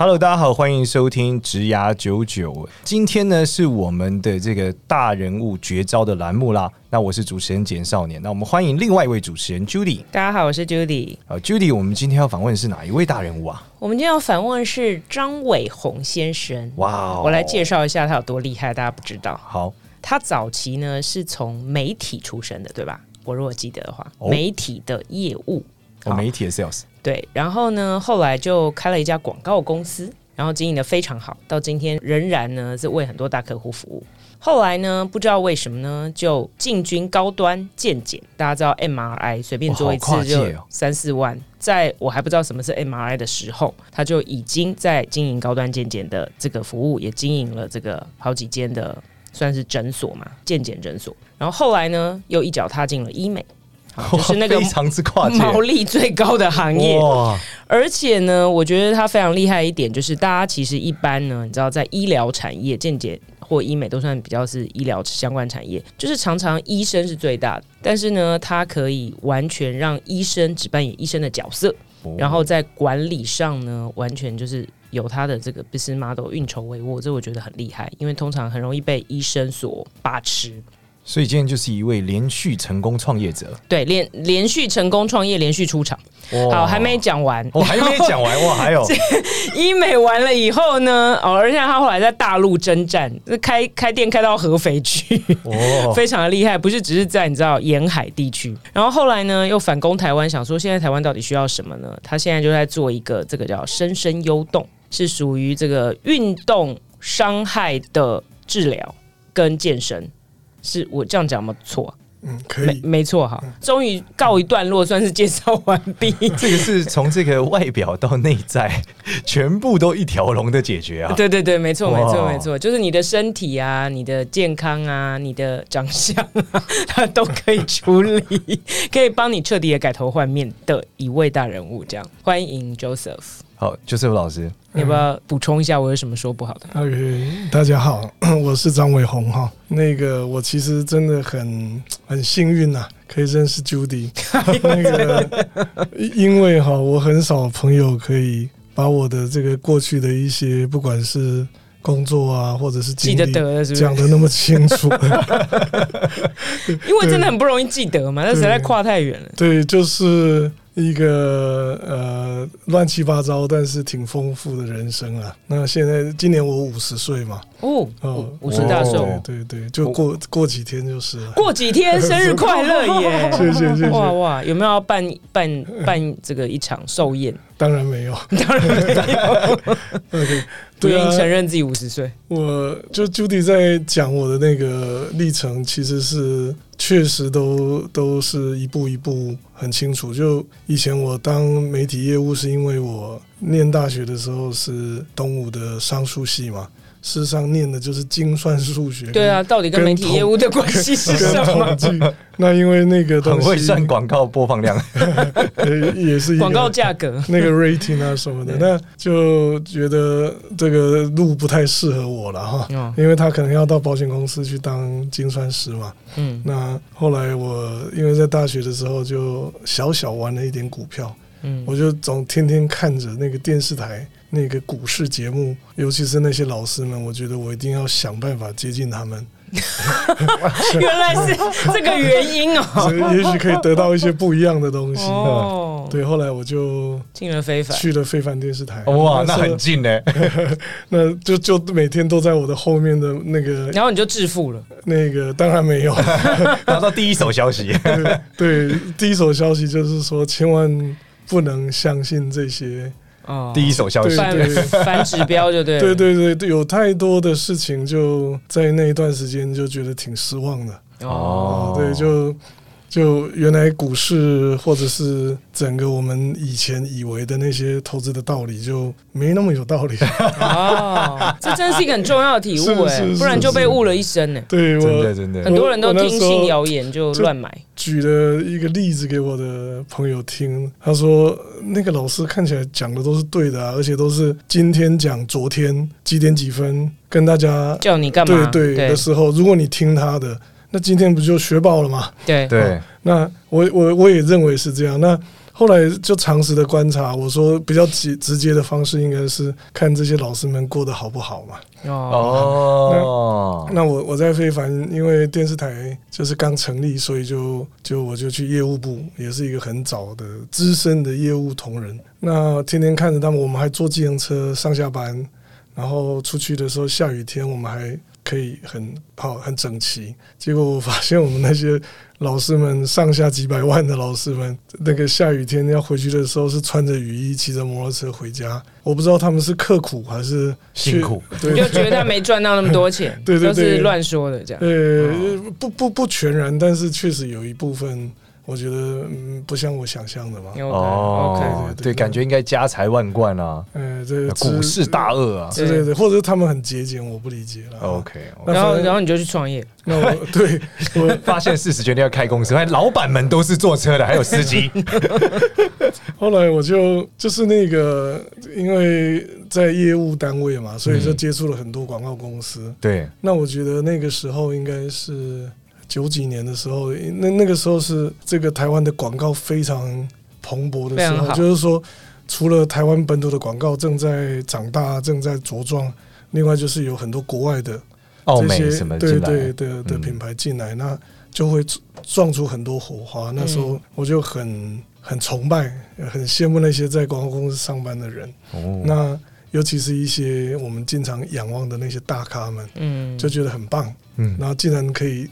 Hello，大家好，欢迎收听职涯九九。今天呢是我们的这个大人物绝招的栏目啦。那我是主持人简少年，那我们欢迎另外一位主持人 Judy。大家好，我是 Judy。好，Judy，我们今天要访问的是哪一位大人物啊？我们今天要访问的是张伟鸿先生。哇、wow，我来介绍一下他有多厉害，大家不知道。好，他早期呢是从媒体出身的，对吧？我如果记得的话，哦、媒体的业务，哦，媒体的 sales。对，然后呢，后来就开了一家广告公司，然后经营的非常好，到今天仍然呢是为很多大客户服务。后来呢，不知道为什么呢，就进军高端健检。大家知道 MRI 随便做一次就三四万，哦，在我还不知道什么是 MRI 的时候，他就已经在经营高端健检的这个服务，也经营了这个好几间的算是诊所嘛，健检诊所。然后后来呢，又一脚踏进了医美。就是那个 毛利最高的行业，而且呢，我觉得它非常厉害一点，就是大家其实一般呢，你知道，在医疗产业、健检或医美都算比较是医疗相关产业，就是常常医生是最大的，但是呢，它可以完全让医生只扮演医生的角色，然后在管理上呢，完全就是有他的这个 business model 运筹帷幄，这我觉得很厉害，因为通常很容易被医生所把持。所以今天就是一位连续成功创业者，对，连连续成功创业，连续出场。好，还没讲完，我、哦、还没讲完 哇，还有。医美完了以后呢，哦，而且他后来在大陆征战，开开店开到合肥去，哦，非常的厉害，不是只是在你知道沿海地区，然后后来呢又反攻台湾，想说现在台湾到底需要什么呢？他现在就在做一个这个叫深深幽动，是属于这个运动伤害的治疗跟健身。是我这样讲吗？错，嗯，可以，没没错哈。终于告一段落，算是介绍完毕。这个是从这个外表到内在，全部都一条龙的解决啊！对对对，没错没错没错，就是你的身体啊，你的健康啊，你的长相啊，他都可以处理，可以帮你彻底的改头换面的一位大人物。这样，欢迎 Joseph。好，Joseph 老师，你要不要补充一下我有什么说不好的？OK，大家好，我是张伟宏哈。那个我其实真的很很幸运呐，可以认识 Judy。那个因为哈，我很少朋友可以把我的这个过去的一些不管是工作啊，或者是经历讲的那么清楚。因为真的很不容易记得嘛，那实在跨太远了。对，就是。一个呃乱七八糟，但是挺丰富的人生啊。那现在今年我五十岁嘛，哦哦，五十大寿，对对对，就过过几天就是了。过几天生日快乐耶！谢谢谢谢。哇哇，有没有要办办办这个一场寿宴？当然没有，当然没有。OK。不愿意承认自己五十岁，我就 Judy 在讲我的那个历程，其实是确实都都是一步一步很清楚。就以前我当媒体业务，是因为我念大学的时候是东吴的商数系嘛。事实上，念的就是精算数学。对啊，到底跟媒体业务的关系是什么？那因为那个东西很会算广告播放量，也是广告价格，那个 rating 啊什么的，那就觉得这个路不太适合我了哈。因为他可能要到保险公司去当精算师嘛。嗯。那后来我因为在大学的时候就小小玩了一点股票。嗯。我就总天天看着那个电视台。那个股市节目，尤其是那些老师们，我觉得我一定要想办法接近他们。原来是这个原因哦，所以也许可以得到一些不一样的东西。哦，对，后来我就进了非凡，去了非凡电视台。哇，那很近呢，那就就每天都在我的后面的那个，然后你就致富了。那个当然没有，拿到第一手消息。对，第一手消息就是说，千万不能相信这些。哦，第一手消息，反反指标就对，对对对，有太多的事情就在那一段时间就觉得挺失望的。哦，对，就就原来股市或者是整个我们以前以为的那些投资的道理，就没那么有道理。哦，这真是一个很重要的体悟哎，不然就被误了一生呢。对，真的真的，很多人都听信谣言就乱买。举了一个例子给我的朋友听，他说那个老师看起来讲的都是对的啊，而且都是今天讲昨天几点几分跟大家叫你干嘛对对的时候，如果你听他的。那今天不就学爆了吗？对对，那我我我也认为是这样。那后来就长时的观察，我说比较直直接的方式应该是看这些老师们过得好不好嘛。哦，那，那我我在非凡，因为电视台就是刚成立，所以就就我就去业务部，也是一个很早的资深的业务同仁。那天天看着他们，我们还坐自行车上下班，然后出去的时候下雨天，我们还。可以很好很整齐，结果我发现我们那些老师们上下几百万的老师们，那个下雨天要回去的时候是穿着雨衣骑着摩托车回家，我不知道他们是刻苦还是辛苦，就觉得他没赚到那么多钱，对对对，都是乱说的这样，呃，不不不全然，但是确实有一部分。我觉得嗯，不像我想象的嘛。哦，OK，对，感觉应该家财万贯啊。嗯，这股市大鳄啊，之类的，或者是他们很节俭，我不理解了。OK，然后然后你就去创业。那我 对我 发现事实决定要开公司，发现老板们都是坐车的，还有司机。后来我就就是那个，因为在业务单位嘛，所以就接触了很多广告公司。对，那我觉得那个时候应该是。九几年的时候，那那个时候是这个台湾的广告非常蓬勃的时候，就是说，除了台湾本土的广告正在长大、正在茁壮，另外就是有很多国外的这些对对的的品牌进来，那就会撞出很多火花。那时候我就很很崇拜、很羡慕那些在广告公司上班的人。那尤其是一些我们经常仰望的那些大咖们，嗯，就觉得很棒，嗯，然后竟然可以。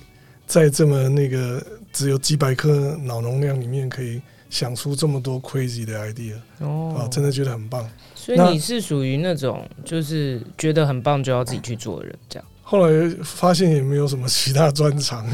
在这么那个只有几百颗脑容量里面，可以想出这么多 crazy 的 idea 哦，啊，真的觉得很棒。所以你是属于那种就是觉得很棒就要自己去做的人，这样。后来发现也没有什么其他专长。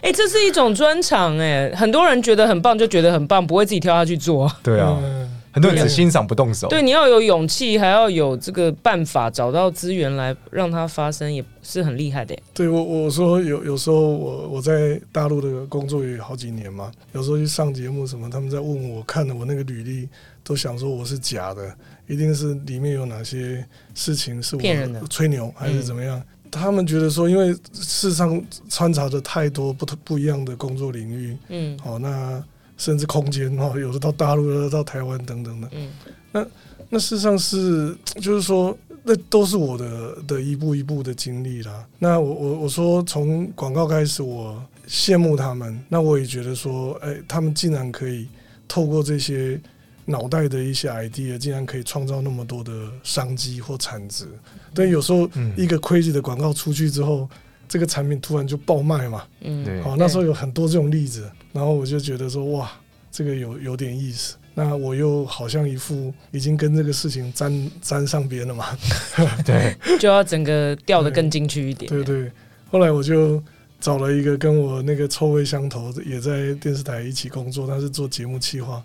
哎，这是一种专长哎，很多人觉得很棒就觉得很棒，不会自己跳下去做。对啊。嗯很多人只欣赏不动手，对，你要有勇气，还要有这个办法，找到资源来让它发生，也是很厉害的。对我，我说有有时候我我在大陆的工作也有好几年嘛，有时候去上节目什么，他们在问我，看了我那个履历，都想说我是假的，一定是里面有哪些事情是我骗人的，吹牛还是怎么样？嗯、他们觉得说，因为世上穿插着太多不同不一样的工作领域，嗯，好那。甚至空间哈，有的到大陆，有的到台湾等等的。嗯，那那事实上是，就是说，那都是我的的一步一步的经历啦。那我我我说从广告开始，我羡慕他们。那我也觉得说，哎、欸，他们竟然可以透过这些脑袋的一些 idea，竟然可以创造那么多的商机或产值。但有时候一个 crazy 的广告出去之后，这个产品突然就爆卖嘛。嗯，对。好，那时候有很多这种例子。然后我就觉得说哇，这个有有点意思。那我又好像一副已经跟这个事情沾沾上边了嘛，对，就要整个掉得更进去一点。对，对对，后来我就找了一个跟我那个臭味相投，也在电视台一起工作，他是做节目企划。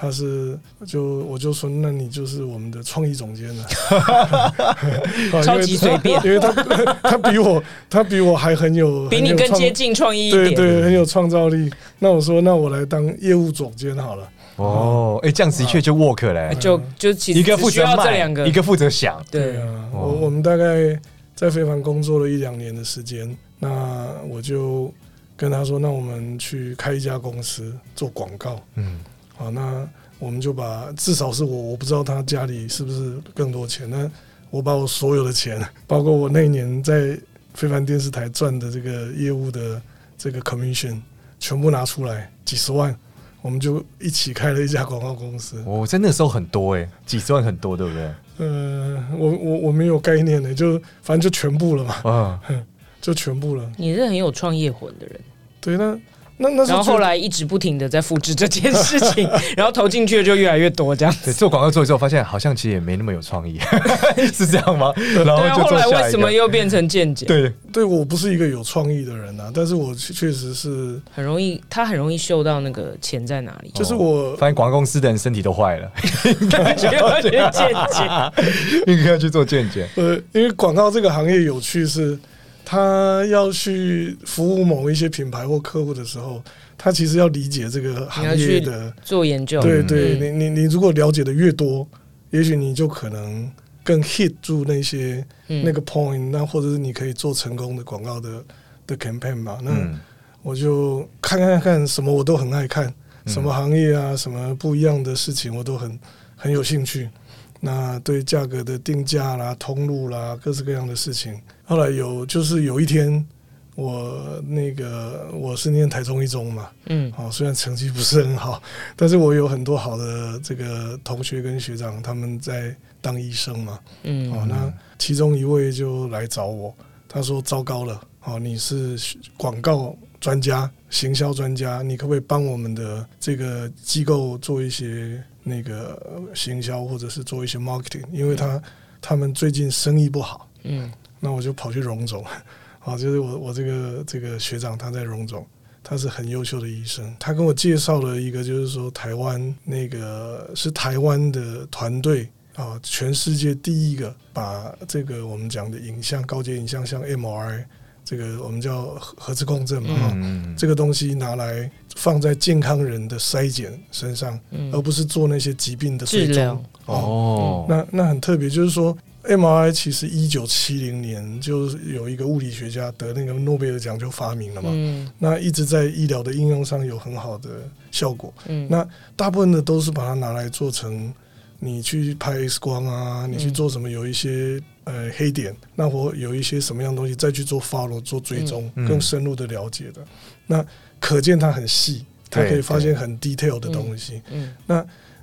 他是就我就说，那你就是我们的创意总监了，超级随便，因为他 他比我他比我还很有，比你更接近创意一点，对对，很有创造力。那我说，那我来当业务总监好了。哦，哎，这样子的确就 work 嘞，就就其实一个负责卖，一个负责想。对啊，我我们大概在非凡工作了一两年的时间，那我就跟他说，那我们去开一家公司做广告。嗯。好，那我们就把至少是我，我不知道他家里是不是更多钱。那我把我所有的钱，包括我那一年在非凡电视台赚的这个业务的这个 commission，全部拿出来，几十万，我们就一起开了一家广告公司。我在那时候很多哎、欸，几十万很多，对不对？呃，我我我没有概念的、欸，就反正就全部了嘛。啊，就全部了。你是很有创业魂的人。对，那。那那然后后来一直不停的在复制这件事情，然后投进去的就越来越多这样。对，做广告做之后，发现好像其实也没那么有创意，是这样吗？然后就后来为什么又变成见解？对，对我不是一个有创意的人啊，但是我确实是很容易，他很容易嗅到那个钱在哪里。就是我发现广告公司的人身体都坏了，应该要去健检，应该要去做见解。呃，因为广告这个行业有趣是。他要去服务某一些品牌或客户的时候，他其实要理解这个行业的做研究。对对，嗯、你你你如果了解的越多，也许你就可能更 hit 住那些那个 point，那或者是你可以做成功的广告的的 campaign 吧。那我就看看看什么我都很爱看，什么行业啊，什么不一样的事情我都很很有兴趣。那对价格的定价啦、通路啦，各式各样的事情。后来有就是有一天，我那个我是念台中一中嘛，嗯，好，虽然成绩不是很好，但是我有很多好的这个同学跟学长，他们在当医生嘛，嗯，好，那其中一位就来找我，他说：“糟糕了，好，你是广告专家、行销专家，你可不可以帮我们的这个机构做一些？”那个行销或者是做一些 marketing，因为他他们最近生意不好，嗯，那我就跑去荣总，啊，就是我我这个这个学长他在荣总，他是很优秀的医生，他跟我介绍了一个，就是说台湾那个是台湾的团队啊，全世界第一个把这个我们讲的影像高阶影像像 MRI。这个我们叫核核磁共振嘛，嗯、这个东西拿来放在健康人的筛检身上，嗯、而不是做那些疾病的追踪。哦，那那很特别，就是说，MRI 其实一九七零年就有一个物理学家得那个诺贝尔奖就发明了嘛。嗯、那一直在医疗的应用上有很好的效果。嗯、那大部分的都是把它拿来做成。你去拍 X 光啊，你去做什么？有一些呃黑点，那我有一些什么样东西，再去做 follow 做追踪，更深入的了解的。那可见它很细，它可以发现很 detail 的东西。那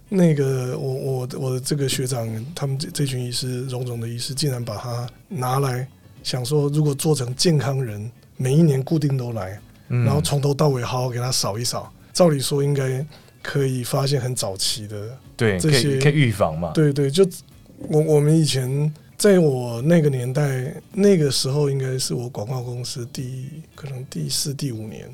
那个我我我的这个学长，他们这这群医师，荣总的医师，竟然把它拿来想说，如果做成健康人，每一年固定都来，然后从头到尾好好给他扫一扫，照理说应该。可以发现很早期的，对，这些可以预防嘛？对对，就我我们以前在我那个年代，那个时候应该是我广告公司第可能第四第五年，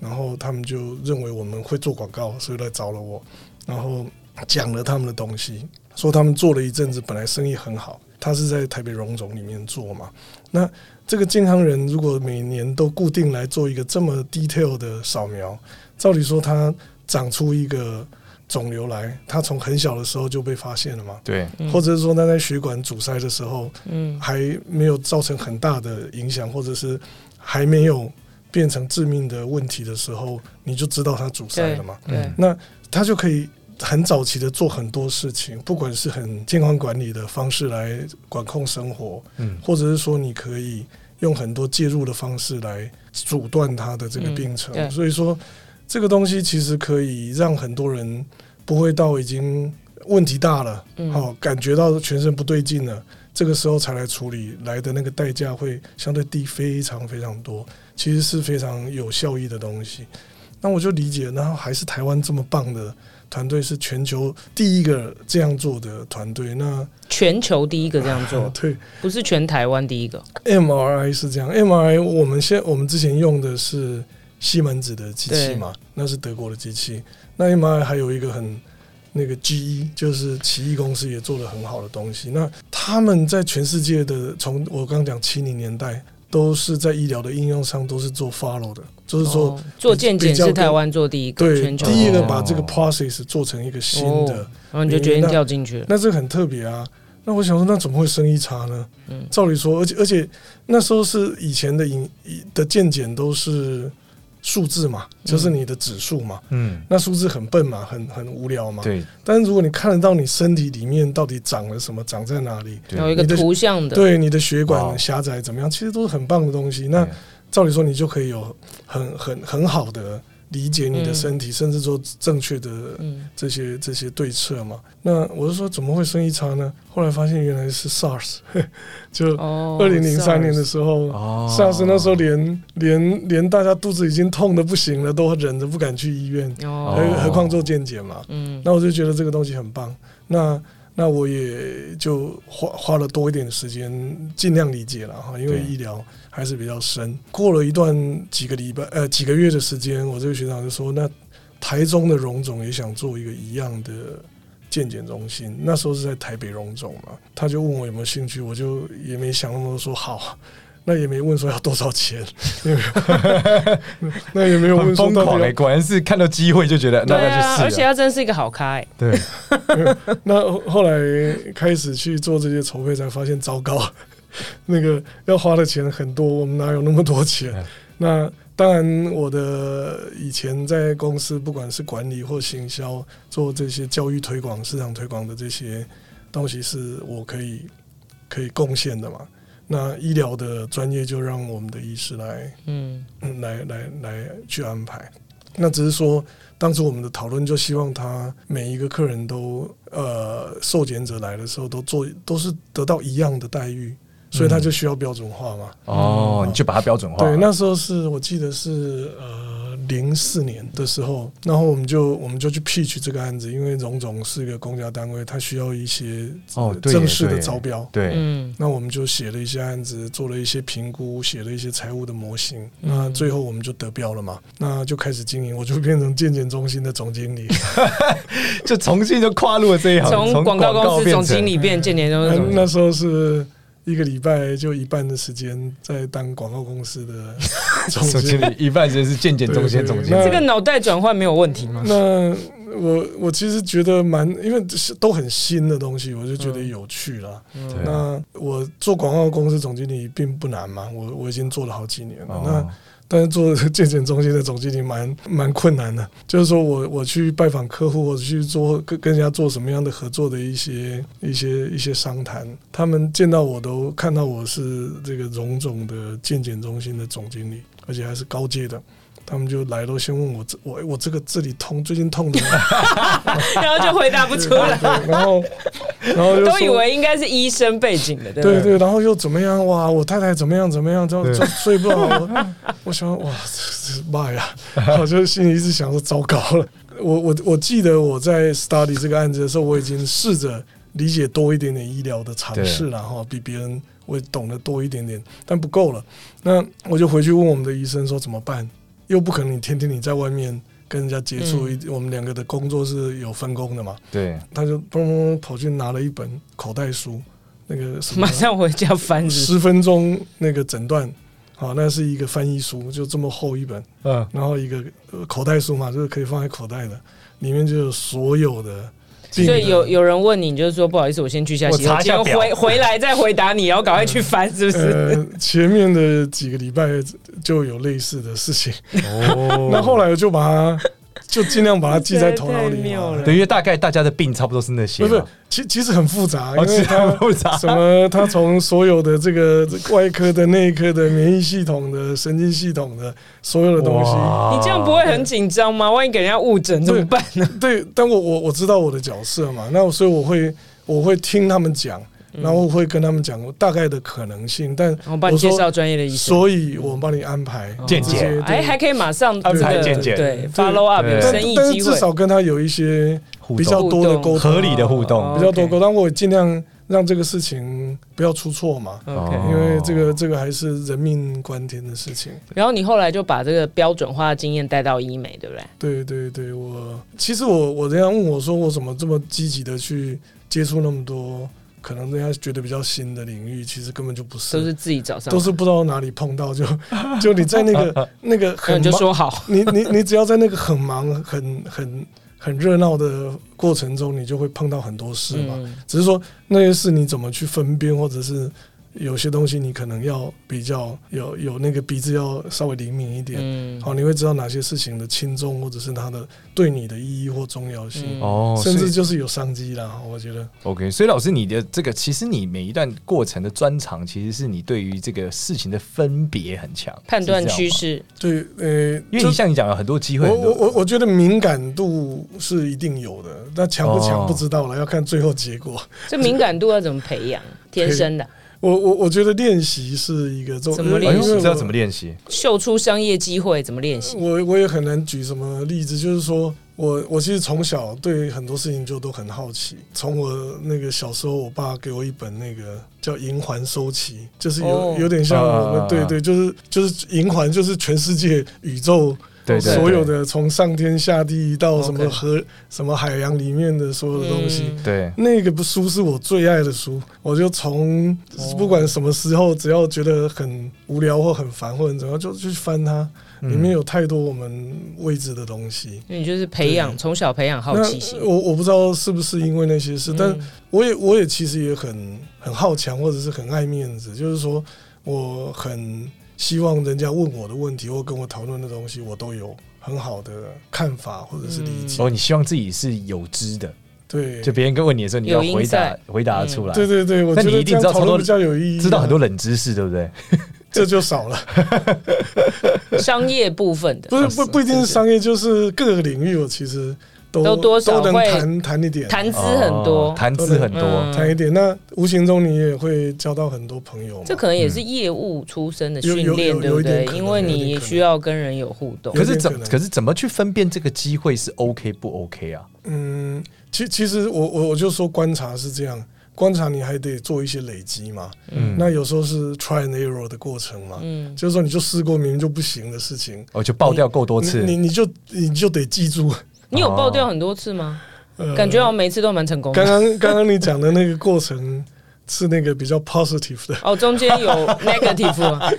然后他们就认为我们会做广告，所以来找了我，然后讲了他们的东西，说他们做了一阵子，本来生意很好，他是在台北荣总里面做嘛。那这个健康人如果每年都固定来做一个这么 detail 的扫描，照理说他。长出一个肿瘤来，他从很小的时候就被发现了嘛？对，或者是说，他在血管阻塞的时候，嗯，还没有造成很大的影响，或者是还没有变成致命的问题的时候，你就知道他阻塞了嘛？对，那他就可以很早期的做很多事情，不管是很健康管理的方式来管控生活，嗯，或者是说你可以用很多介入的方式来阻断它的这个病程，嗯，所以说。这个东西其实可以让很多人不会到已经问题大了，好感觉到全身不对劲了，这个时候才来处理，来的那个代价会相对低非常非常多，其实是非常有效益的东西。那我就理解，然后还是台湾这么棒的团队，是全球第一个这样做的团队。那全球第一个这样做，对，不是全台湾第一个。MRI 是这样，MRI 我们现我们之前用的是。西门子的机器嘛，那是德国的机器。那 MRI 还有一个很那个 GE，就是奇异公司也做了很好的东西。那他们在全世界的，从我刚刚讲七零年代，都是在医疗的应用上都是做 follow 的，就是说、哦、做健检是台湾做第一个，对，第一个把这个 process 做成一个新的，哦、然后你就决定掉进去了。那这个很特别啊。那我想说，那怎么会生意差呢？嗯，照理说，而且而且那时候是以前的影的健检都是。数字嘛，就是你的指数嘛。嗯，那数字很笨嘛，很很无聊嘛。对。但是如果你看得到你身体里面到底长了什么，长在哪里，有一个图像的，对你的血管狭窄怎么样，其实都是很棒的东西。那照理说，你就可以有很很很好的理解你的身体，嗯、甚至做正确的这些、嗯、这些对策嘛。那我是说，怎么会生意差呢？后来发现原来是 SARS，就二零零三年的时候、哦、，SARS 那时候连连连大家肚子已经痛的不行了，都忍着不敢去医院，哦、何何况做健检嘛。嗯，那我就觉得这个东西很棒。那那我也就花花了多一点时间，尽量理解了哈，因为医疗还是比较深。过了一段几个礼拜呃几个月的时间，我这个学长就说，那台中的荣总也想做一个一样的健检中心，那时候是在台北荣总嘛，他就问我有没有兴趣，我就也没想那么多，说好。那也没问说要多少钱，那也没有问说疯狂、欸、果然是看到机会就觉得那那就是，而且他真是一个好咖、欸。对，那后来开始去做这些筹备，才发现糟糕，那个要花的钱很多，我们哪有那么多钱？嗯、那当然，我的以前在公司，不管是管理或行销，做这些教育推广、市场推广的这些东西，是我可以可以贡献的嘛。那医疗的专业就让我们的医师来，嗯，来来来去安排。那只是说，当时我们的讨论就希望他每一个客人都，呃，受检者来的时候都做都是得到一样的待遇，所以他就需要标准化嘛。哦，嗯，你就把它标准化。对，那时候是我记得是呃。零四年的时候，然后我们就我们就去 pitch 这个案子，因为荣总是一个公家单位，它需要一些正式的招标。对，嗯，那我们就写了一些案子，做了一些评估，写了一些财务的模型。那最后我们就得标了嘛，那就开始经营，我就变成健检中心的总经理，就重新就跨入了这一行，从广告公司总经理变健检中心。那时候是。一个礼拜就一半的时间在当广告公司的 总经理，一半时间是健检中心总经理。这个脑袋转换没有问题吗？那我我其实觉得蛮，因为都很新的东西，我就觉得有趣了。嗯、那我做广告公司总经理并不难嘛，我我已经做了好几年了。哦、那但是做健检中心的总经理蛮蛮困难的，就是说我我去拜访客户，或者去做跟跟人家做什么样的合作的一些一些一些商谈，他们见到我都看到我是这个荣总的健检中心的总经理，而且还是高阶的。他们就来都先问我这我我这个这里痛，最近痛的，然后就回答不出来，然后然后都以为应该是医生背景的，对对对，然后又怎么样哇？我太太怎么样怎么样？就就睡不好，我，我想哇，妈呀！我就心里一直想说糟糕了。我我我记得我在 study 这个案子的时候，我已经试着理解多一点点医疗的常识然后，比别人我懂得多一点点，但不够了。那我就回去问我们的医生说怎么办？又不可能，你天天你在外面跟人家接触，嗯、我们两个的工作是有分工的嘛？对，他就砰砰跑去拿了一本口袋书，那个什么马上回家翻十分钟那个诊断，好，那是一个翻译书，就这么厚一本，嗯，然后一个口袋书嘛，就是可以放在口袋的，里面就有所有的。所以有有人问你，你就是说不好意思，我先去下洗手间，回回来再回答你，然后赶快去翻，是不是？呃，前面的几个礼拜就有类似的事情，哦，那后来我就把它。就尽量把它记在头脑里面。对，因为大概大家的病差不多是那些。不是，其其实很复杂，因为它复杂。什么？它从所有的这个外科的、内科的、免疫系统的、神经系统的所有的东西，你这样不会很紧张吗？万一给人家误诊怎么办呢？对，但我我我知道我的角色嘛，那所以我会我会听他们讲。然后会跟他们讲大概的可能性，但我帮你介绍专业的医生，所以我们帮你安排见解，哎，还可以马上安排见解，对，follow up 有生意机会，但是至少跟他有一些比较多的沟通，合理的互动，比较多沟通，我尽量让这个事情不要出错嘛，OK，因为这个这个还是人命关天的事情。然后你后来就把这个标准化的经验带到医美，对不对？对对对，我其实我我人家问我说，我怎么这么积极的去接触那么多？可能人家觉得比较新的领域，其实根本就不是，都是自己找上，都是不知道哪里碰到，就 就你在那个 那个很忙，就说好，你你你只要在那个很忙、很很很热闹的过程中，你就会碰到很多事嘛。嗯、只是说那些事你怎么去分辨，或者是有些东西你可能要比较有有那个鼻子要稍微灵敏一点，嗯，好，你会知道哪些事情的轻重或者是它的对你的意义或重要性哦，甚至就是有商机啦。我觉得 OK，所以老师你的这个其实你每一段过程的专长，其实是你对于这个事情的分别很强，判断趋势。对，呃，因为你像你讲有很多机会，我我我我觉得敏感度是一定有的，那强不强不知道了，要看最后结果。这敏感度要怎么培养？天生的。我我我觉得练习是一个怎么练习？知道怎么练习？秀出商业机会怎么练习？我我也很难举什么例子，就是说我我其实从小对很多事情就都很好奇。从我那个小时候，我爸给我一本那个叫《银环收集》，就是有有点像我们对对，就是就是银环，就是全世界宇宙。对，所有的从上天下地到什么河、什么海洋里面的所有的东西，对，那个书是我最爱的书。我就从不管什么时候，只要觉得很无聊或很烦或者怎样，就去翻它。里面有太多我们未知的东西。那你就是培养从小培养好奇心。我我不知道是不是因为那些事，但我也我也其实也很很好强，或者是很爱面子。就是说，我很。希望人家问我的问题或跟我讨论的东西，我都有很好的看法或者是理解。哦，你希望自己是有知的，对，就别人跟问你的时候，你要回答回答出来。对对对，我觉得这样讨论比较有意义，知道很多冷知识，对不对？这就少了。商业部分的，不是不不一定是商业，就是各个领域，我其实。都多少都能谈谈一点，谈资很多，谈资很多，谈一点。那无形中你也会交到很多朋友。这可能也是业务出身的训练，对不对？因为你需要跟人有互动。可是怎可是怎么去分辨这个机会是 OK 不 OK 啊？嗯，其其实我我我就说观察是这样，观察你还得做一些累积嘛。嗯，那有时候是 try and error 的过程嘛。嗯，就是说你就试过明明就不行的事情，哦，就爆掉够多次，你你就你就得记住。你有爆掉很多次吗？呃、感觉我每次都蛮成功的。刚刚刚刚你讲的那个过程是那个比较 positive 的哦，中间有 negative 啊。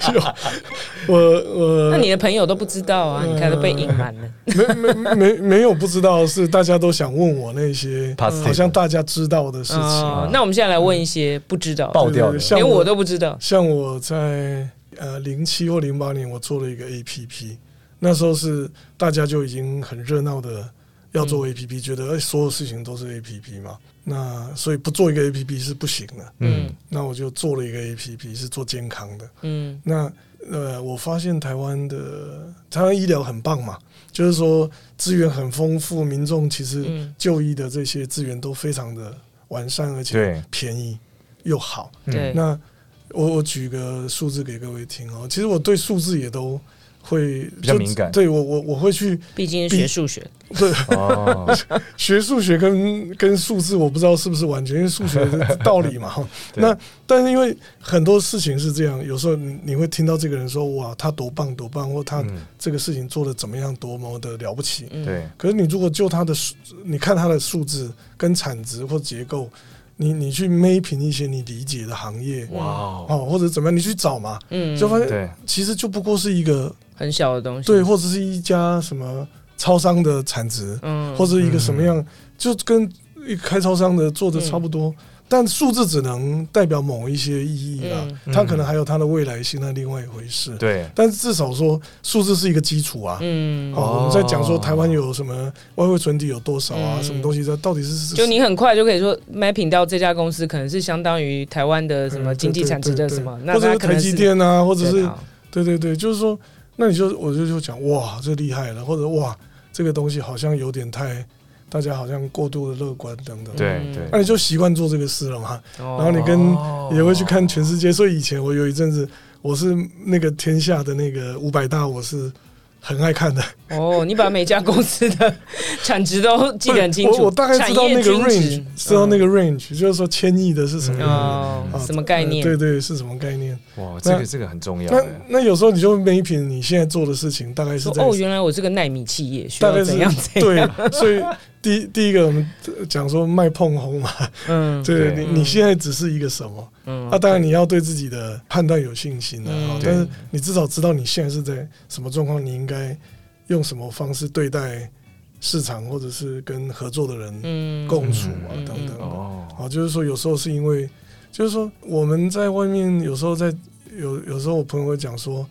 我我那你的朋友都不知道啊？呃、你看都被隐瞒了。没没没没有不知道，是大家都想问我那些好像大家知道的事情。呃、那我们现在来问一些不知道爆掉的，连我都不知道。像我在呃零七或零八年，我做了一个 APP，那时候是大家就已经很热闹的。要做 A P P，觉得哎，所有事情都是 A P P 嘛，那所以不做一个 A P P 是不行的。嗯，那我就做了一个 A P P，是做健康的。嗯，那呃，我发现台湾的台湾医疗很棒嘛，就是说资源很丰富，民众其实就医的这些资源都非常的完善，而且便宜又好。对，那我我举个数字给各位听哦，其实我对数字也都。会比较敏感，对我我我会去，毕竟学数学，对，学数学跟跟数字我不知道是不是完全，因为数学的 道理嘛哈。那但是因为很多事情是这样，有时候你你会听到这个人说哇，他多棒多棒，或他这个事情做的怎么样，多么的了不起。对。可是你如果就他的数，你看他的数字跟产值或结构，你你去 mapping 一些你理解的行业，哇哦，或者怎么样，你去找嘛，嗯，就发现其实就不过是一个。很小的东西，对，或者是一家什么超商的产值，嗯，或者一个什么样，就跟一开超商的做的差不多，但数字只能代表某一些意义啊，它可能还有它的未来性，那另外一回事。对，但至少说数字是一个基础啊。嗯，哦，我们在讲说台湾有什么外汇存底有多少啊，什么东西这到底是？就你很快就可以说 mapping 到这家公司可能是相当于台湾的什么经济产值的什么，或者是台积电啊，或者是对对对，就是说。那你就我就就讲哇，这厉害了，或者哇，这个东西好像有点太，大家好像过度的乐观等等。对对，那你就习惯做这个事了嘛。然后你跟也会去看全世界，所以以前我有一阵子，我是那个天下的那个五百大，我是。很爱看的哦，你把每家公司的产值都记得很清楚。我大概知道那个 range，知道那个 range，就是说千亿的是什么？什么概念？对对，是什么概念？哇，这个这个很重要。那那有时候你就每一品你现在做的事情，大概是哦，原来我这个纳米企业，需要怎样怎样？对，所以第第一个我们讲说卖碰红嘛，嗯，对你你现在只是一个什么？嗯，那当然你要对自己的判断有信心的，嗯、但是你至少知道你现在是在什么状况，你应该用什么方式对待市场，或者是跟合作的人共处啊，等等。的。哦，好，就是说有时候是因为就是说我们在外面有时候在有有时候我朋友会讲说，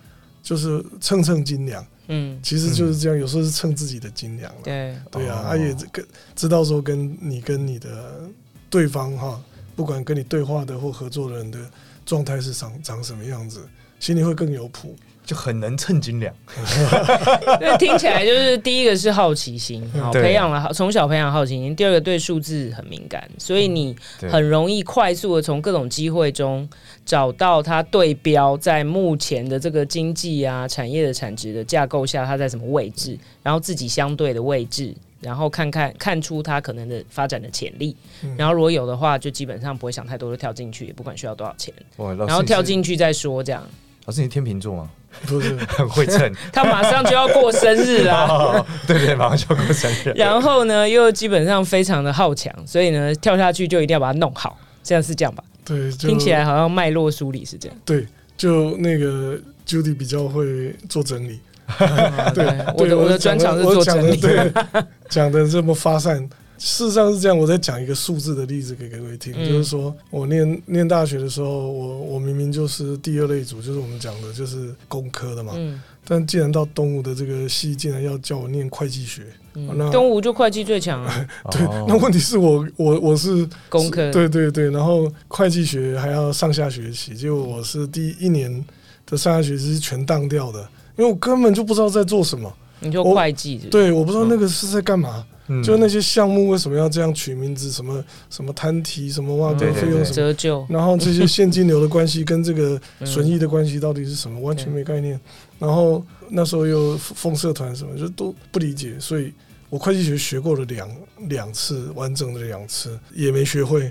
就是蹭蹭斤两，嗯，其实就是这样，有时候是称自己的斤两了，对。对啊，他也跟知道说跟你跟你的对方哈，不管跟你对话的或合作的人的状态是长长什么样子，心里会更有谱。就很能称斤两，对，听起来就是第一个是好奇心，好培养了好从小培养好奇心。第二个对数字很敏感，所以你很容易快速的从各种机会中找到它对标在目前的这个经济啊产业的产值的架构下，它在什么位置，然后自己相对的位置，然后看看看出它可能的发展的潜力，然后如果有的话，就基本上不会想太多，就跳进去，也不管需要多少钱，然后跳进去再说这样。老师，你天秤座吗？不是很会称，他马上就要过生日啦。哦，对对，马上就要过生日。然后呢，又基本上非常的好强，所以呢，跳下去就一定要把它弄好，这样是这样吧？对，听起来好像脉络梳理是这样。对，就那个 Judy 比较会做整理。对，我的我的专长是做整理，对，讲的这么发散。事实上是这样，我再讲一个数字的例子给各位听，嗯、就是说我念念大学的时候，我我明明就是第二类组，就是我们讲的就是工科的嘛，嗯、但既然到东吴的这个系，竟然要叫我念会计学，嗯、那东吴就会计最强啊。对，那问题是我我我是工科，对对对，然后会计学还要上下学期，结果我是第一年的上下学期是全当掉的，因为我根本就不知道在做什么。你就会计是是？对，我不知道那个是在干嘛。就那些项目为什么要这样取名字？什么什么摊提什么哇？这费用什么折旧？然后这些现金流的关系跟这个损益的关系到底是什么？完全没概念。然后那时候又封社团什么，就都不理解。所以我会计学学过了两两次，完整的两次也没学会。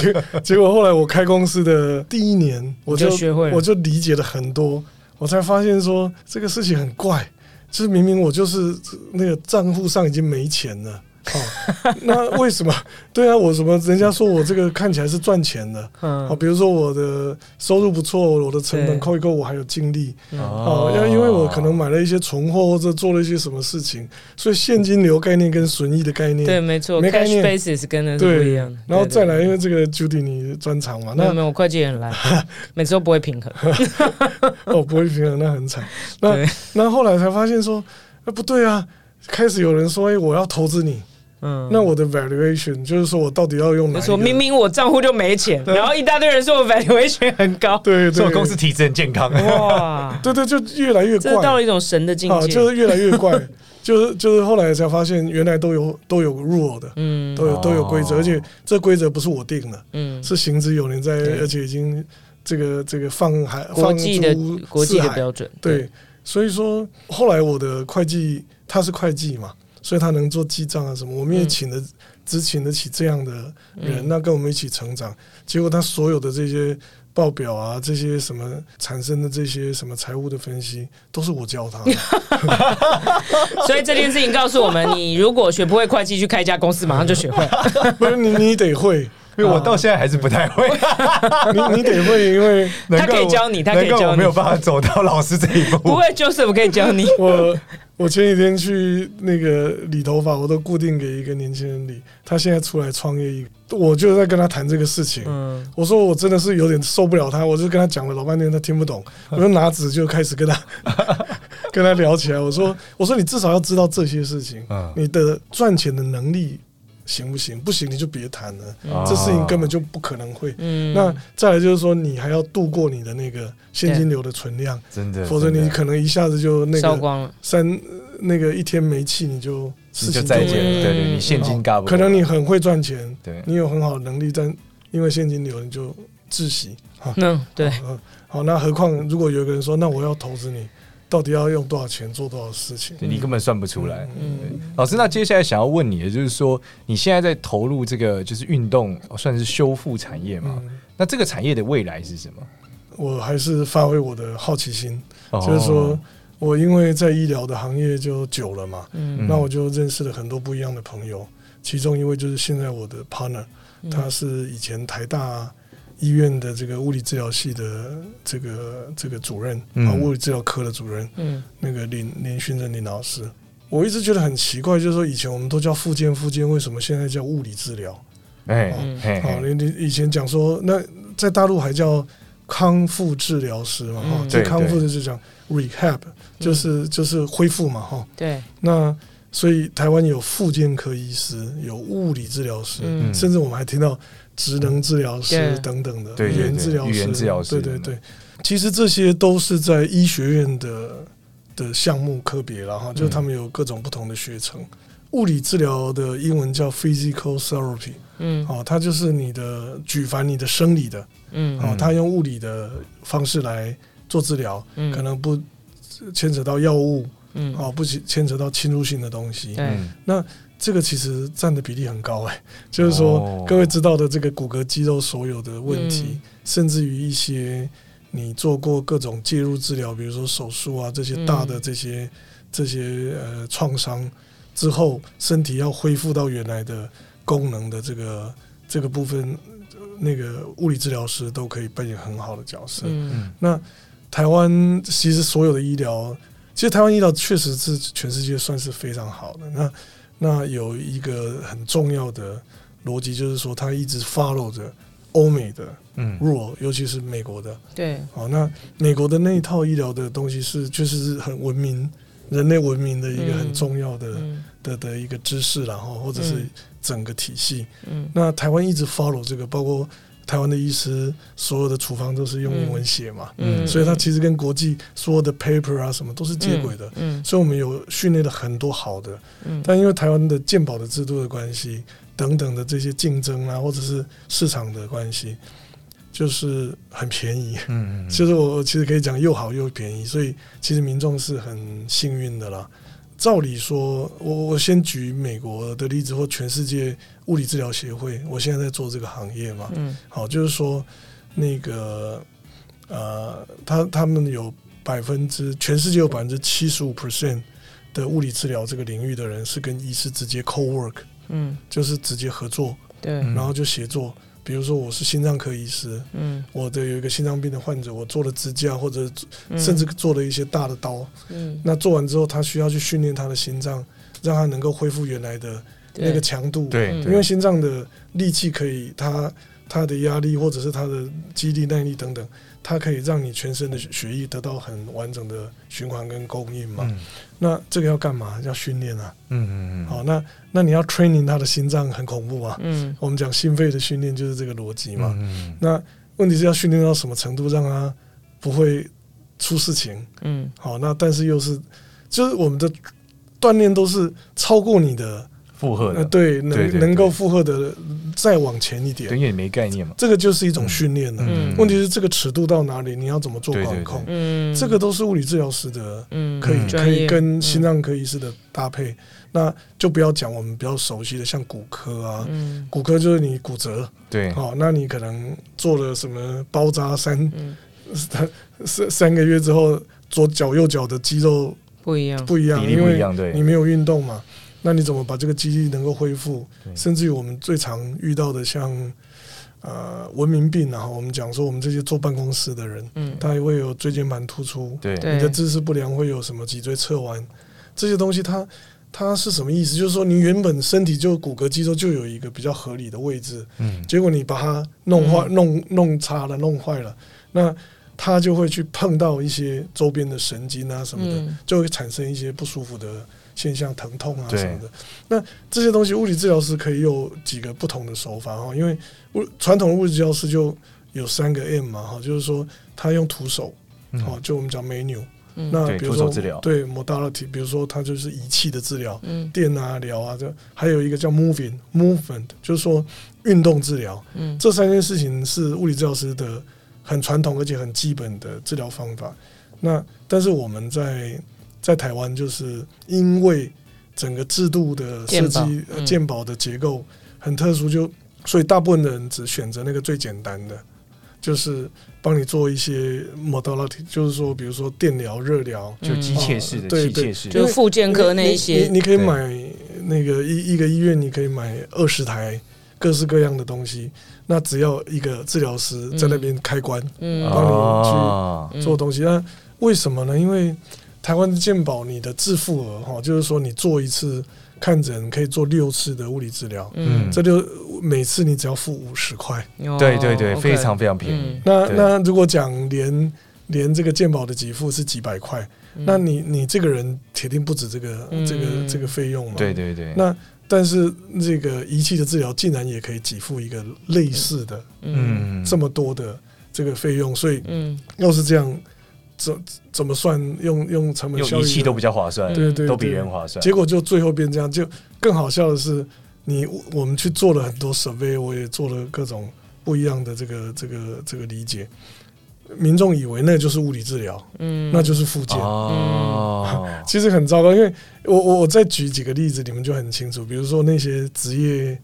结 结果后来我开公司的第一年，我就学会，我就理解了很多，我才发现说这个事情很怪。就是明明我就是那个账户上已经没钱了，哦，那为什么？对啊，我什么？人家说我这个看起来是赚钱的，哦，比如说我的收入不错，我的成本扣一扣，我还有净利，哦，因为因为我可能买了一些存货或者做了一些什么事情，所以现金流概念跟损益的概念，对，没错，没概念，basis 跟那是不一样。然后再来，因为这个 Judy 你专长嘛，那没有，我会计也很烂，每次都不会平衡，哦，不会平衡，那很惨。那那后来才发现说，那不对啊，开始有人说，哎，我要投资你。嗯，那我的 valuation 就是说我到底要用哪？说明明我账户就没钱，然后一大堆人说我 valuation 很高，对，说我公司体质很健康，哇，对对，就越来越怪，到了一种神的境界，就是越来越怪，就是就是后来才发现原来都有都有 rule 的，嗯，都有都有规则，而且这规则不是我定的，嗯，是行之有年在，而且已经这个这个放还国际的国际的标准，对，所以说后来我的会计他是会计嘛。所以他能做记账啊什么，我们也请的只请得起这样的人，嗯、那跟我们一起成长。结果他所有的这些报表啊，这些什么产生的这些什么财务的分析，都是我教他。所以这件事情告诉我们，你如果学不会会计，去开一家公司，马上就学会。不是你，你得会。因为我到现在还是不太会，你 你得会，因为他可以教你，他可以教你，我没有办法走到老师这一步。不会就是我可以教你。我我前几天去那个理头发，我都固定给一个年轻人理。他现在出来创业我就在跟他谈这个事情。嗯，我说我真的是有点受不了他，我就跟他讲了老半天，他听不懂。我就拿纸就开始跟他跟他聊起来。我说我说你至少要知道这些事情，你的赚钱的能力。行不行？不行，你就别谈了。嗯、这事情根本就不可能会。嗯、那再来就是说，你还要度过你的那个现金流的存量，真的，否则你可能一下子就那个烧光了。三那个一天没气，你就事情就再见了。对对，你现金嘎不？可能你很会赚钱，对，你有很好的能力，但因为现金流，你就窒息。嗯，对。好，那何况如果有一个人说，那我要投资你。到底要用多少钱做多少事情？你根本算不出来。嗯，老师，那接下来想要问你的就是说，你现在在投入这个就是运动，算是修复产业嘛？嗯、那这个产业的未来是什么？我还是发挥我的好奇心，哦、就是说我因为在医疗的行业就久了嘛，嗯，那我就认识了很多不一样的朋友，其中一位就是现在我的 partner，他是以前台大。医院的这个物理治疗系的这个这个主任啊，物理治疗科的主任，嗯，那个林林训正林老师，我一直觉得很奇怪，就是说以前我们都叫复健复健，为什么现在叫物理治疗？哎，好，你你以前讲说，那在大陆还叫康复治疗师嘛？哈，这康复的就讲 rehab，就是就是恢复嘛？哈，对。那所以台湾有复健科医师，有物理治疗师，甚至我们还听到职能治疗师等等的语言治疗师，对对对。其实这些都是在医学院的的项目科别然后，就他们有各种不同的学程。物理治疗的英文叫 physical therapy，嗯，哦，它就是你的举凡你的生理的，嗯，哦，它用物理的方式来做治疗，嗯，可能不牵扯到药物，嗯，哦，不牵扯到侵入性的东西，嗯，那这个其实占的比例很高哎，就是说各位知道的这个骨骼肌肉所有的问题，甚至于一些你做过各种介入治疗，比如说手术啊这些大的这些这些呃创伤。之后，身体要恢复到原来的功能的这个这个部分，那个物理治疗师都可以扮演很好的角色。嗯，那台湾其实所有的医疗，其实台湾医疗确实是全世界算是非常好的。那那有一个很重要的逻辑，就是说它一直 follow 着欧美的嗯 rule，尤其是美国的。对，好，那美国的那一套医疗的东西是确实是很文明。人类文明的一个很重要的、嗯、的的一个知识，然后或者是整个体系。嗯，那台湾一直 follow 这个，包括台湾的医师，所有的处方都是用英文写嘛。嗯，所以它其实跟国际所有的 paper 啊什么都是接轨的。嗯，所以我们有训练了很多好的。嗯，但因为台湾的健保的制度的关系，等等的这些竞争啊，或者是市场的关系。就是很便宜，嗯，其实我其实可以讲又好又便宜，所以其实民众是很幸运的啦。照理说，我我先举美国的例子，或全世界物理治疗协会，我现在在做这个行业嘛，嗯，好，就是说那个呃，他他们有百分之全世界有百分之七十五 percent 的物理治疗这个领域的人是跟医师直接 co work，嗯，就是直接合作，对，然后就协作。比如说我是心脏科医师，嗯，我的有一个心脏病的患者，我做了支架或者甚至做了一些大的刀，嗯，那做完之后，他需要去训练他的心脏，让他能够恢复原来的那个强度，对，因为心脏的力气可以，它它的压力或者是它的肌力耐力等等。它可以让你全身的血液得到很完整的循环跟供应嘛？嗯、那这个要干嘛？要训练啊！嗯嗯嗯。好，那那你要 training 他的心脏很恐怖啊！嗯。我们讲心肺的训练就是这个逻辑嘛。嗯。那问题是要训练到什么程度，让他不会出事情？嗯。好，那但是又是，就是我们的锻炼都是超过你的。负荷的，对，能能够负荷的再往前一点，因为没概念嘛。这个就是一种训练了。嗯。问题是这个尺度到哪里，你要怎么做管控？嗯，这个都是物理治疗师的，嗯，可以可以跟心脏科医师的搭配。那就不要讲我们比较熟悉的，像骨科啊，骨科就是你骨折，对，好，那你可能做了什么包扎三 三三三个月之后，左脚右脚的肌肉不一样，不一样，因为你没有运动嘛。那你怎么把这个肌力能够恢复？甚至于我们最常遇到的像呃文明病，然后我们讲说我们这些坐办公室的人，嗯，他也会有椎间盘突出，对，你的姿势不良会有什么脊椎侧弯，这些东西它它是什么意思？就是说你原本身体就骨骼肌肉就有一个比较合理的位置，嗯，结果你把它弄坏、弄弄差了、弄坏了，那它就会去碰到一些周边的神经啊什么的，就会产生一些不舒服的。现象疼痛啊什么的，那这些东西物理治疗师可以有几个不同的手法哈，因为物传统的物理治疗师就有三个 M 嘛哈，就是说他用徒手，哦、嗯，就我们讲 manual，嗯、那比如说对 modality，比如说他就是仪器的治疗，嗯、电啊疗啊，这还有一个叫 moving movement，就是说运动治疗，嗯，这三件事情是物理治疗师的很传统而且很基本的治疗方法。那但是我们在在台湾，就是因为整个制度的设计、呃，健保的结构很特殊，就所以大部分的人只选择那个最简单的，就是帮你做一些 modality，就是说，比如说电疗、热疗，就机械式的，对对，就复健科那一些，你你可以买那个一一个医院，你可以买二十台各式各样的东西，那只要一个治疗师在那边开关，嗯，帮你去做东西。那为什么呢？因为台湾的健保，你的自付额哈，就是说你做一次看诊可以做六次的物理治疗，嗯，这就每次你只要付五十块，对对对，非常非常便宜。那那如果讲连连这个健保的给付是几百块，那你你这个人铁定不止这个这个这个费用嘛？对对对。那但是这个仪器的治疗竟然也可以给付一个类似的，嗯，这么多的这个费用，所以，嗯，要是这样。怎怎么算？用用成本效益，仪器都比较划算，对，对对，都比人划算。结果就最后变这样，就更好笑的是，你我们去做了很多 survey，我也做了各种不一样的这个这个这个理解。民众以为那就是物理治疗，嗯，那就是复健哦。其实很糟糕，因为我我我再举几个例子，你们就很清楚。比如说那些职业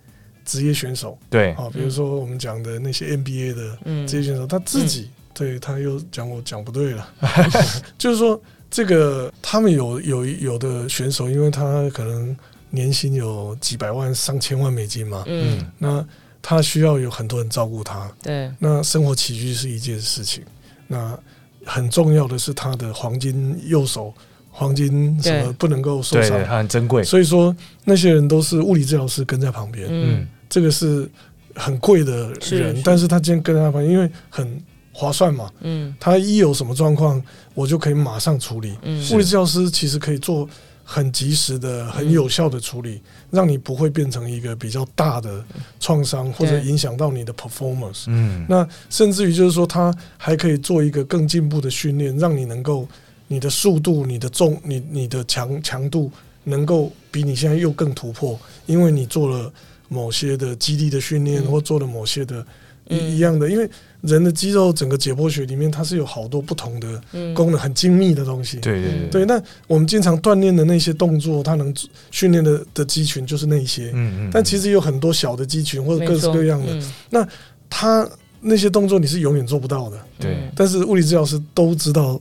职业选手，对啊，比如说我们讲的那些 NBA 的职业选手，他自己。对，他又讲我讲不对了，就是说这个他们有有有的选手，因为他可能年薪有几百万、上千万美金嘛，嗯，那他需要有很多人照顾他，对，那生活起居是一件事情，那很重要的是他的黄金右手，黄金什么不能够受伤，对，他很珍贵，所以说那些人都是物理治疗师跟在旁边，嗯，这个是很贵的人，是是。但是他今天跟在他旁边，因为很。划算嘛？嗯，他一有什么状况，我就可以马上处理。嗯，物理治疗师其实可以做很及时的、很有效的处理，嗯、让你不会变成一个比较大的创伤，或者影响到你的 performance。嗯，那甚至于就是说，他还可以做一个更进步的训练，让你能够你的速度、你的重、你你的强强度能够比你现在又更突破，因为你做了某些的基地的训练，嗯、或做了某些的一一样的，因为。人的肌肉整个解剖学里面，它是有好多不同的功能，很精密的东西。对对对。那我们经常锻炼的那些动作，它能训练的的肌群就是那些。嗯嗯。但其实有很多小的肌群或者各式各样的。那它那些动作你是永远做不到的。对。但是物理治疗师都知道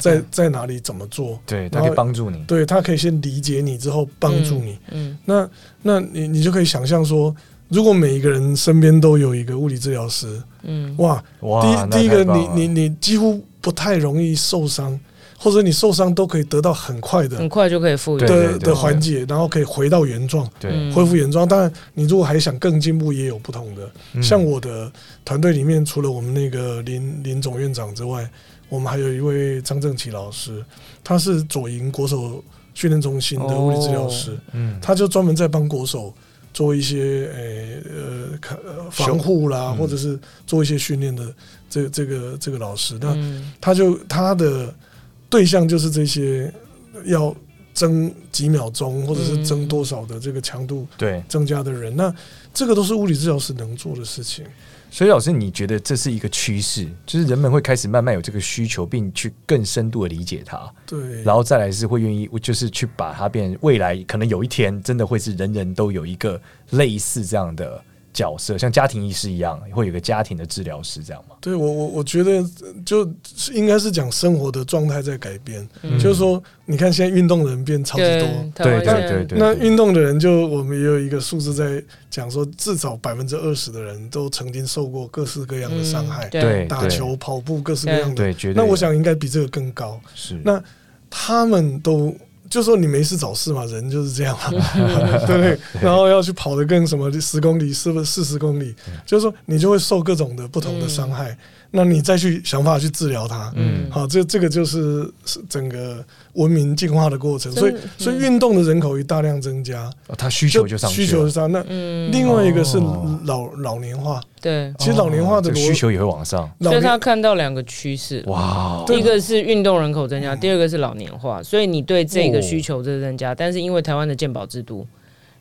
在在哪里怎么做。对，他可以帮助你。对，他可以先理解你之后帮助你。嗯。那那你你就可以想象说。如果每一个人身边都有一个物理治疗师，嗯，哇，哇，第一第一个你你你几乎不太容易受伤，或者你受伤都可以得到很快的，很快就可以复原。的的缓解，然后可以回到原状，对，恢复原状。当然，你如果还想更进步，也有不同的。像我的团队里面，除了我们那个林林总院长之外，我们还有一位张正奇老师，他是左营国手训练中心的物理治疗师，嗯，他就专门在帮国手。做一些诶呃看防护啦，或者是做一些训练的这这个这个老师，那他就他的对象就是这些要增几秒钟或者是增多少的这个强度对。增加的人，那这个都是物理治疗师能做的事情。所以，老师，你觉得这是一个趋势，就是人们会开始慢慢有这个需求，并去更深度的理解它。对，然后再来是会愿意，就是去把它变，未来可能有一天真的会是人人都有一个类似这样的。角色像家庭医师一样，会有个家庭的治疗师这样吗？对我我我觉得就应该是讲生活的状态在改变，嗯、就是说你看现在运动的人变超级多，对对对对。那运动的人就我们也有一个数字在讲说，至少百分之二十的人都曾经受过各式各样的伤害，嗯、对，打球、跑步各式各样的，对。那我想应该比这个更高。是，那他们都。就说你没事找事嘛，人就是这样嘛，对不对？然后要去跑得更什么十公里，是不是四十公里？就是说你就会受各种的不同的伤害。那你再去想办法去治疗它，嗯，好，这这个就是整个文明进化的过程。所以，所以运动的人口一大量增加，它需求就上去，需求就上。那另外一个是老老年化，对，其实老年化的需求也会往上。所以他看到两个趋势，哇，一个是运动人口增加，第二个是老年化。所以你对这个需求在增加，但是因为台湾的健保制度。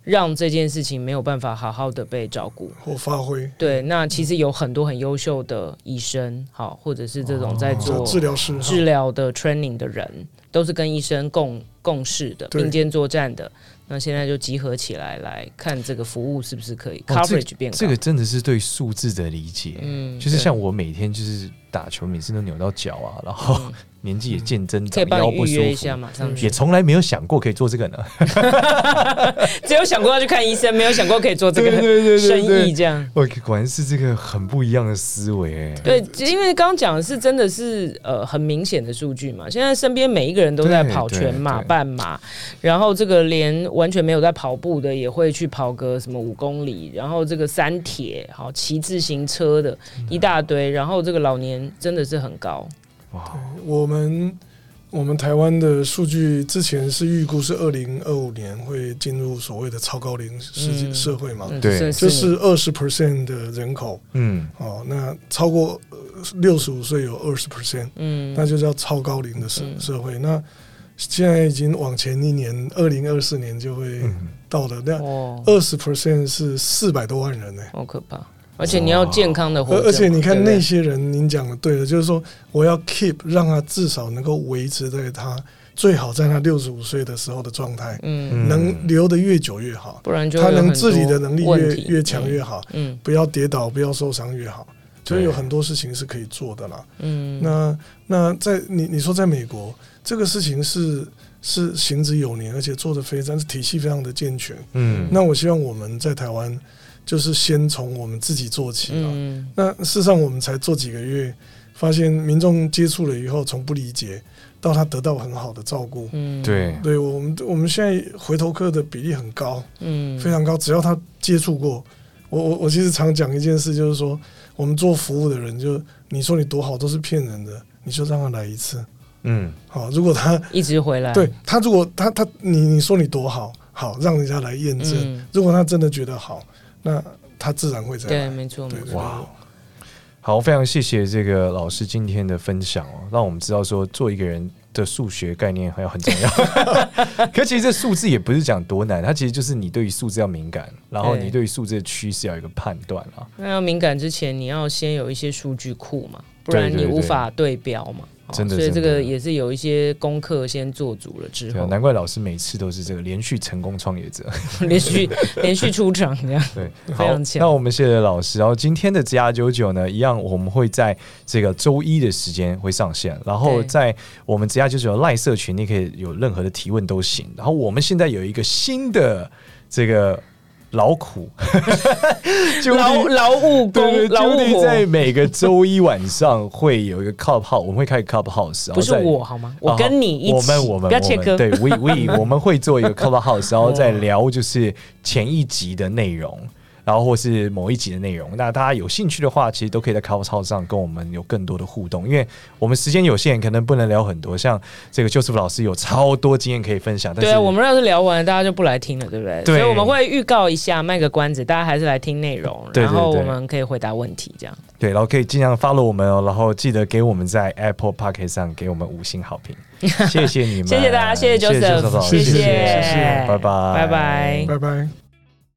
让这件事情没有办法好好的被照顾或发挥。对，那其实有很多很优秀的医生，好，或者是这种在做治疗师、治疗的 training 的人，都是跟医生共共事的并肩作战的。那现在就集合起来来看这个服务是不是可以 coverage 变高。这个真的是对数字的理解，嗯，就是像我每天就是打球，每次都扭到脚啊，然后。嗯 年纪也渐增长，腰不舒服，也从来没有想过可以做这个呢。只有想过要去看医生，没有想过可以做这个 生意。这样，我果然是这个很不一样的思维。对，因为刚刚讲的是真的是呃很明显的数据嘛。现在身边每一个人都在跑全马、半马，然后这个连完全没有在跑步的也会去跑个什么五公里，然后这个三铁好骑自行车的一大堆，然后这个老年真的是很高。对，我们我们台湾的数据之前是预估是二零二五年会进入所谓的超高龄世界社会嘛？对，就是。二十 percent 的人口，嗯，哦，那超过六十五岁有二十 percent，嗯，那就叫超高龄的社社会。那现在已经往前一年，二零二四年就会到的，那二十 percent 是四百多万人呢，好可怕。而且你要健康的活，而且你看那些人，您讲的对的，就是说我要 keep 让他至少能够维持在他最好在他六十五岁的时候的状态，嗯，能留的越久越好，不然就他能自理的能力越越强越好，嗯，不要跌倒，不要受伤越好，所以有很多事情是可以做的啦，嗯，那那在你你说在美国这个事情是是行之有年，而且做的非常是体系非常的健全，嗯，那我希望我们在台湾。就是先从我们自己做起啊。嗯、那事实上，我们才做几个月，发现民众接触了以后，从不理解到他得到很好的照顾。嗯，对，对我们我们现在回头客的比例很高，嗯，非常高。只要他接触过，我我我其实常讲一件事，就是说，我们做服务的人，就你说你多好都是骗人的，你就让他来一次。嗯，好，如果他一直回来，对他如果他他你你说你多好，好让人家来验证。嗯、如果他真的觉得好。那他自然会这样。对，没错，没错。哇，好，非常谢谢这个老师今天的分享哦，让我们知道说做一个人的数学概念还要很重要。可其实这数字也不是讲多难，它其实就是你对于数字要敏感，然后你对于数字的趋势要有一个判断啊。那要敏感之前，你要先有一些数据库嘛，不然你无法对标嘛。真的，所以这个也是有一些功课先做足了之后，难怪老师每次都是这个连续成功创业者，连续 连续出场这样，对，非常强。那我们谢谢老师。然后今天的 GR 九九呢，一样我们会在这个周一的时间会上线。然后在我们 GR 九九的赖社群，你可以有任何的提问都行。然后我们现在有一个新的这个。劳苦，劳劳务工，劳务在每个周一晚上会有一个 Clubhouse，我们会开 Clubhouse，不是我好吗？我跟你一起，我们我们不要切割，对，We We 我们会做一个 Clubhouse，然后再聊就是前一集的内容。然后或是某一集的内容，那大家有兴趣的话，其实都可以在 Clubhouse 上跟我们有更多的互动，因为我们时间有限，可能不能聊很多。像这个 Joseph 老师有超多经验可以分享，但是对，我们要是聊完了，大家就不来听了，对不对？对，所以我们会预告一下，卖个关子，大家还是来听内容，然后我们可以回答问题，这样。对，然后可以尽量 follow 我们哦，然后记得给我们在 Apple Podcast 上给我们五星好评，谢谢你们，谢谢大家，谢谢 Joseph，谢谢，谢谢，拜拜，拜拜，拜拜。